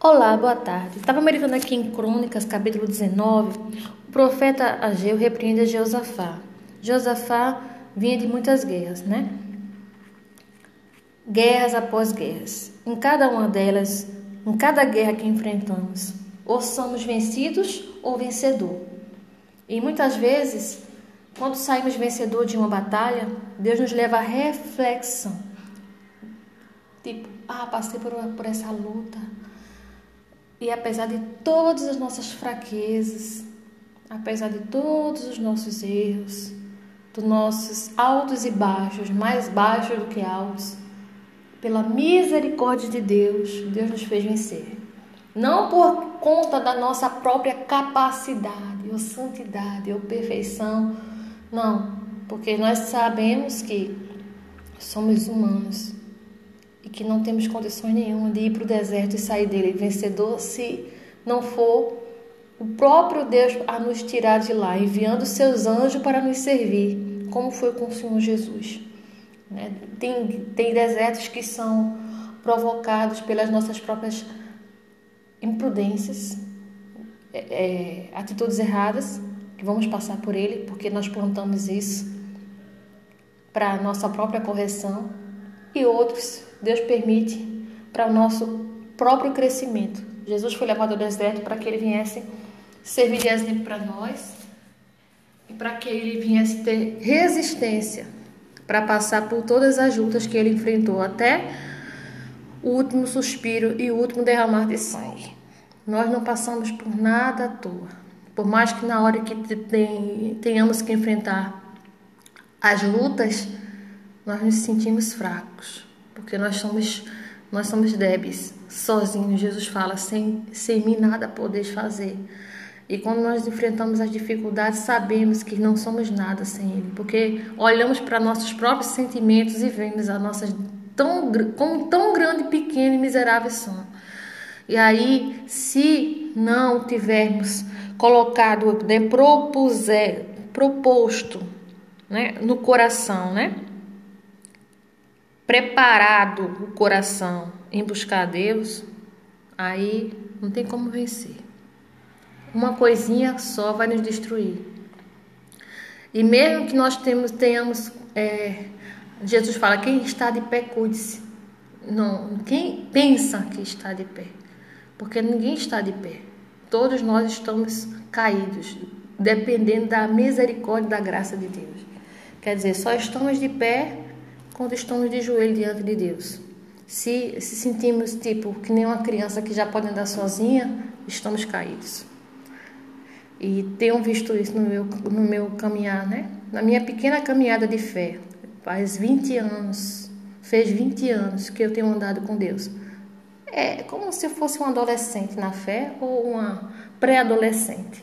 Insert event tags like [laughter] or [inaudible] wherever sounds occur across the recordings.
Olá, boa tarde. Estava meditando aqui em Crônicas, capítulo 19. O profeta Ageu repreende Jeosafá. Jeosafá vinha de muitas guerras, né? Guerras após guerras. Em cada uma delas, em cada guerra que enfrentamos, ou somos vencidos ou vencedor. E muitas vezes, quando saímos vencedor de uma batalha, Deus nos leva à reflexão. Tipo, ah, passei por, por essa luta e apesar de todas as nossas fraquezas, apesar de todos os nossos erros, dos nossos altos e baixos, mais baixos do que altos, pela misericórdia de Deus, Deus nos fez vencer. Não por conta da nossa própria capacidade, ou santidade, ou perfeição, não, porque nós sabemos que somos humanos e que não temos condições nenhuma de ir para o deserto e sair dele vencedor se não for o próprio Deus a nos tirar de lá, enviando seus anjos para nos servir, como foi com o Senhor Jesus. Né? Tem, tem desertos que são provocados pelas nossas próprias imprudências, é, é, atitudes erradas, que vamos passar por ele, porque nós plantamos isso para a nossa própria correção, e outros Deus permite para o nosso próprio crescimento. Jesus foi levado ao deserto para que ele viesse servir de exemplo para nós e para que ele viesse ter resistência para passar por todas as lutas que ele enfrentou até o último suspiro e o último derramar de sangue. Nós não passamos por nada à toa. Por mais que na hora que tenhamos que enfrentar as lutas, nós nos sentimos fracos porque nós somos nós somos débeis, sozinhos. Jesus fala: sem, sem mim nada podeis fazer. E quando nós enfrentamos as dificuldades, sabemos que não somos nada sem Ele, porque olhamos para nossos próprios sentimentos e vemos a nossas tão, como tão grande, pequena e miserável são. E aí, se não tivermos colocado, né, propuser, proposto né, no coração, né? Preparado o coração em buscar Deus, aí não tem como vencer. Uma coisinha só vai nos destruir. E mesmo que nós temos, tenhamos, é, Jesus fala, quem está de pé, cuide-se. Não, quem pensa que está de pé, porque ninguém está de pé. Todos nós estamos caídos, dependendo da misericórdia e da graça de Deus. Quer dizer, só estamos de pé quando estamos de joelho diante de Deus. Se, se sentimos tipo que nem uma criança que já pode andar sozinha, estamos caídos. E tenho visto isso no meu, no meu caminhar, né? Na minha pequena caminhada de fé, faz 20 anos, fez 20 anos que eu tenho andado com Deus. É como se eu fosse uma adolescente na fé ou uma pré-adolescente.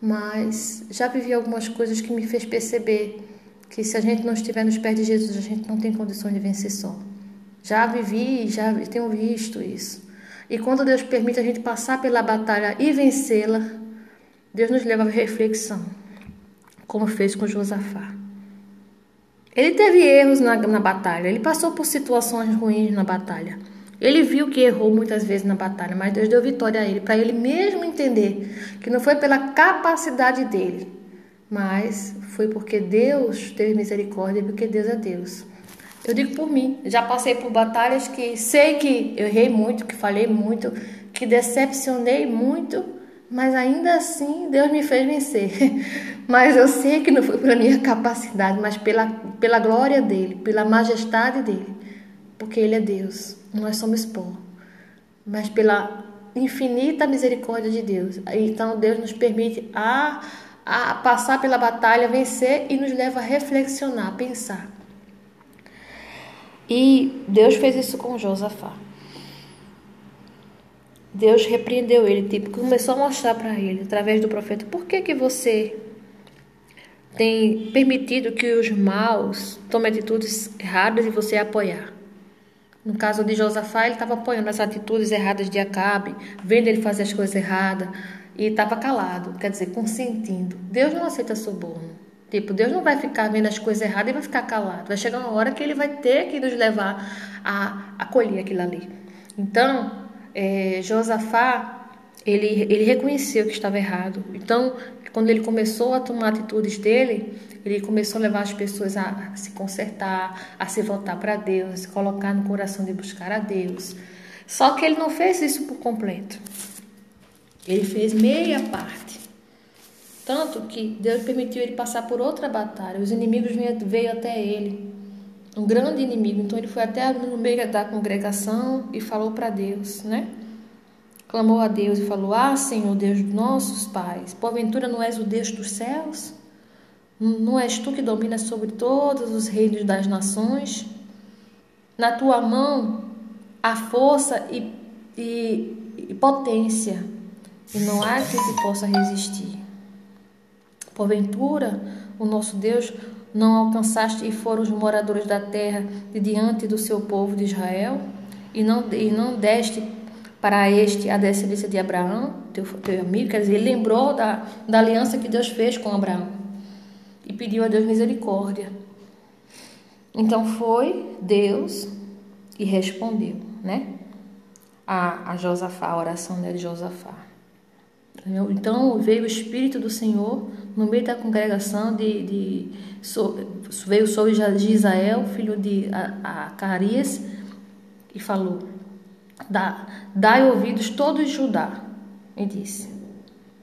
Mas já vivi algumas coisas que me fez perceber que se a gente não estiver nos pés de Jesus, a gente não tem condições de vencer só. Já vivi, já tenho visto isso. E quando Deus permite a gente passar pela batalha e vencê-la, Deus nos leva à reflexão, como fez com Josafá. Ele teve erros na, na batalha, ele passou por situações ruins na batalha. Ele viu que errou muitas vezes na batalha, mas Deus deu vitória a ele, para ele mesmo entender que não foi pela capacidade dele, mas foi porque Deus teve misericórdia porque Deus é Deus. Eu digo por mim, já passei por batalhas que sei que eu errei muito, que falei muito, que decepcionei muito, mas ainda assim Deus me fez vencer. [laughs] Mas eu sei que não foi pela minha capacidade, mas pela, pela glória dele, pela majestade dele, porque ele é Deus, nós somos pó, mas pela infinita misericórdia de Deus. Então Deus nos permite a a passar pela batalha, vencer e nos leva a reflexionar, a pensar. E Deus fez isso com Josafá. Deus repreendeu ele, tipo, começou a mostrar para ele, através do profeta, por que que você tem permitido que os maus tomem atitudes erradas e você apoiar? No caso de Josafá, ele estava apoiando as atitudes erradas de Acabe, vendo ele fazer as coisas erradas, e estava calado, quer dizer, consentindo. Deus não aceita suborno. Tipo, Deus não vai ficar vendo as coisas erradas e vai ficar calado. Vai chegar uma hora que ele vai ter que nos levar a acolher aquilo ali. Então, é, Josafá, ele, ele reconheceu que estava errado. Então, quando ele começou a tomar atitudes dele, ele começou a levar as pessoas a se consertar, a se voltar para Deus, a se colocar no coração de buscar a Deus. Só que ele não fez isso por completo. Ele fez meia parte. Tanto que Deus permitiu ele passar por outra batalha. Os inimigos veio até ele. Um grande inimigo. Então ele foi até no meio da congregação e falou para Deus, né? Clamou a Deus e falou: Ah, Senhor Deus dos nossos pais, porventura não és o Deus dos céus? Não és tu que dominas sobre todos os reinos das nações? Na tua mão há força e, e, e potência, e não há quem te possa resistir. Porventura, o nosso Deus não alcançaste e foram os moradores da terra de diante do seu povo de Israel? E não, e não deste para este a descendência de Abraão, teu, teu amigo? Quer dizer, ele lembrou da, da aliança que Deus fez com Abraão e pediu a Deus misericórdia. Então foi Deus e respondeu, né? A, a Josafá, a oração de Josafá. Então veio o Espírito do Senhor no meio da congregação de, de so, veio sobre de Israel, filho de Acarias, e falou: Dá, Dai ouvidos todos Judá, e disse: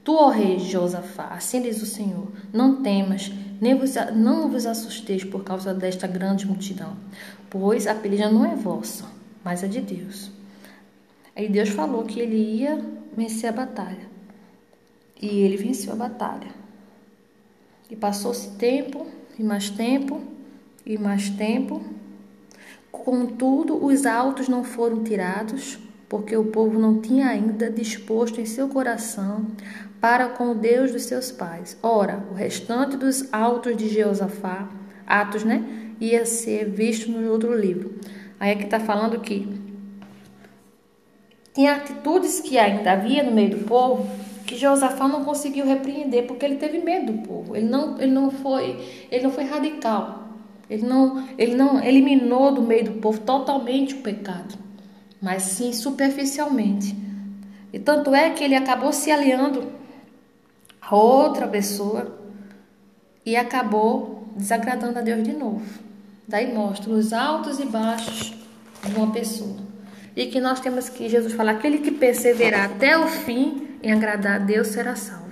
Tu, ó rei Josafá, assim diz o Senhor, não temas, nem vos, não vos assusteis por causa desta grande multidão, pois a peleja não é vossa, mas é de Deus. Aí Deus falou que ele ia vencer a batalha. E ele venceu a batalha. E passou-se tempo, e mais tempo, e mais tempo. Contudo, os altos não foram tirados, porque o povo não tinha ainda disposto em seu coração para com o Deus dos seus pais. Ora, o restante dos altos de Jeosafá, atos, né, ia ser visto no outro livro. Aí é que está falando que tinha atitudes que ainda havia no meio do povo que Josafá não conseguiu repreender porque ele teve medo do povo. Ele não, ele não foi, ele não foi radical. Ele não, ele não eliminou do meio do povo totalmente o pecado, mas sim superficialmente. E tanto é que ele acabou se aliando a outra pessoa e acabou desagradando a Deus de novo. Daí mostra os altos e baixos de uma pessoa. E que nós temos que Jesus falar: aquele que perseverar até o fim, em agradar a Deus será salvo.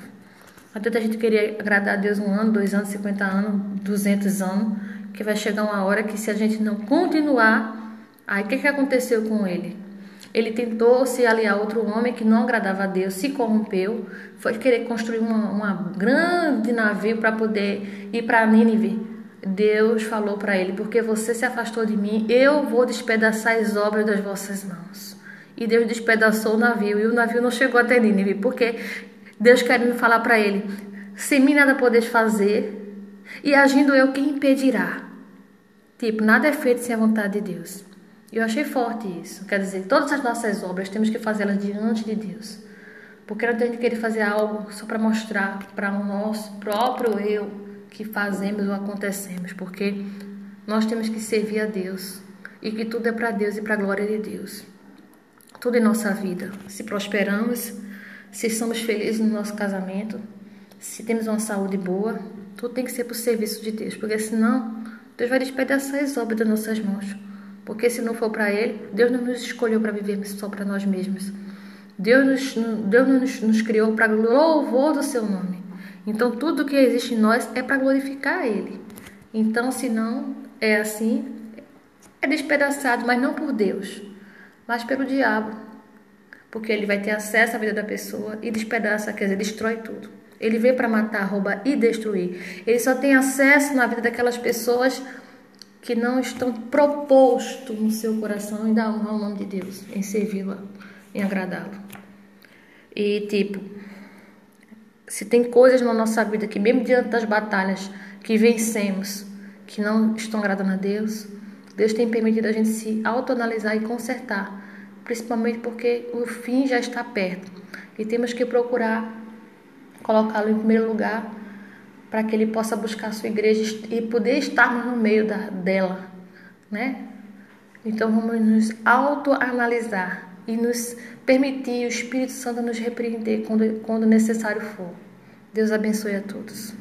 Até a gente queria agradar a Deus um ano, dois anos, cinquenta anos, duzentos anos, que vai chegar uma hora que se a gente não continuar, aí o que, que aconteceu com ele? Ele tentou se aliar a outro homem que não agradava a Deus, se corrompeu, foi querer construir uma, uma grande navio para poder ir para Nínive. Deus falou para ele: Porque você se afastou de mim, eu vou despedaçar as obras das vossas mãos e Deus despedaçou o navio e o navio não chegou até Nínive, porque Deus querendo falar para ele: sem mim nada podes fazer e agindo eu quem impedirá. Tipo, nada é feito sem a vontade de Deus. Eu achei forte isso. Quer dizer, todas as nossas obras temos que fazê-las diante de Deus. Porque não tem que querer fazer algo só para mostrar para o nosso próprio eu que fazemos ou acontecemos. Porque nós temos que servir a Deus. E que tudo é para Deus e para a glória de Deus tudo em nossa vida. Se prosperamos, se somos felizes no nosso casamento, se temos uma saúde boa, tudo tem que ser para o serviço de Deus, porque senão Deus vai despedaçar as obras das nossas mãos. Porque se não for para Ele, Deus não nos escolheu para vivermos só para nós mesmos. Deus nos, Deus nos, nos criou para louvor do Seu nome. Então tudo que existe em nós é para glorificar Ele. Então, se não é assim, é despedaçado, mas não por Deus mas pelo diabo. Porque ele vai ter acesso à vida da pessoa e despedaça, quer dizer, destrói tudo. Ele veio para matar, roubar e destruir. Ele só tem acesso na vida daquelas pessoas que não estão proposto no seu coração em dar honra ao nome de Deus, em servi-lo, em agradá-lo. E tipo, se tem coisas na nossa vida que mesmo diante das batalhas que vencemos, que não estão agradando a Deus, Deus tem permitido a gente se autoanalisar e consertar, principalmente porque o fim já está perto e temos que procurar colocá-lo em primeiro lugar para que ele possa buscar a sua igreja e poder estarmos no meio da, dela, né? Então vamos nos autoanalisar e nos permitir o Espírito Santo nos repreender quando, quando necessário for. Deus abençoe a todos.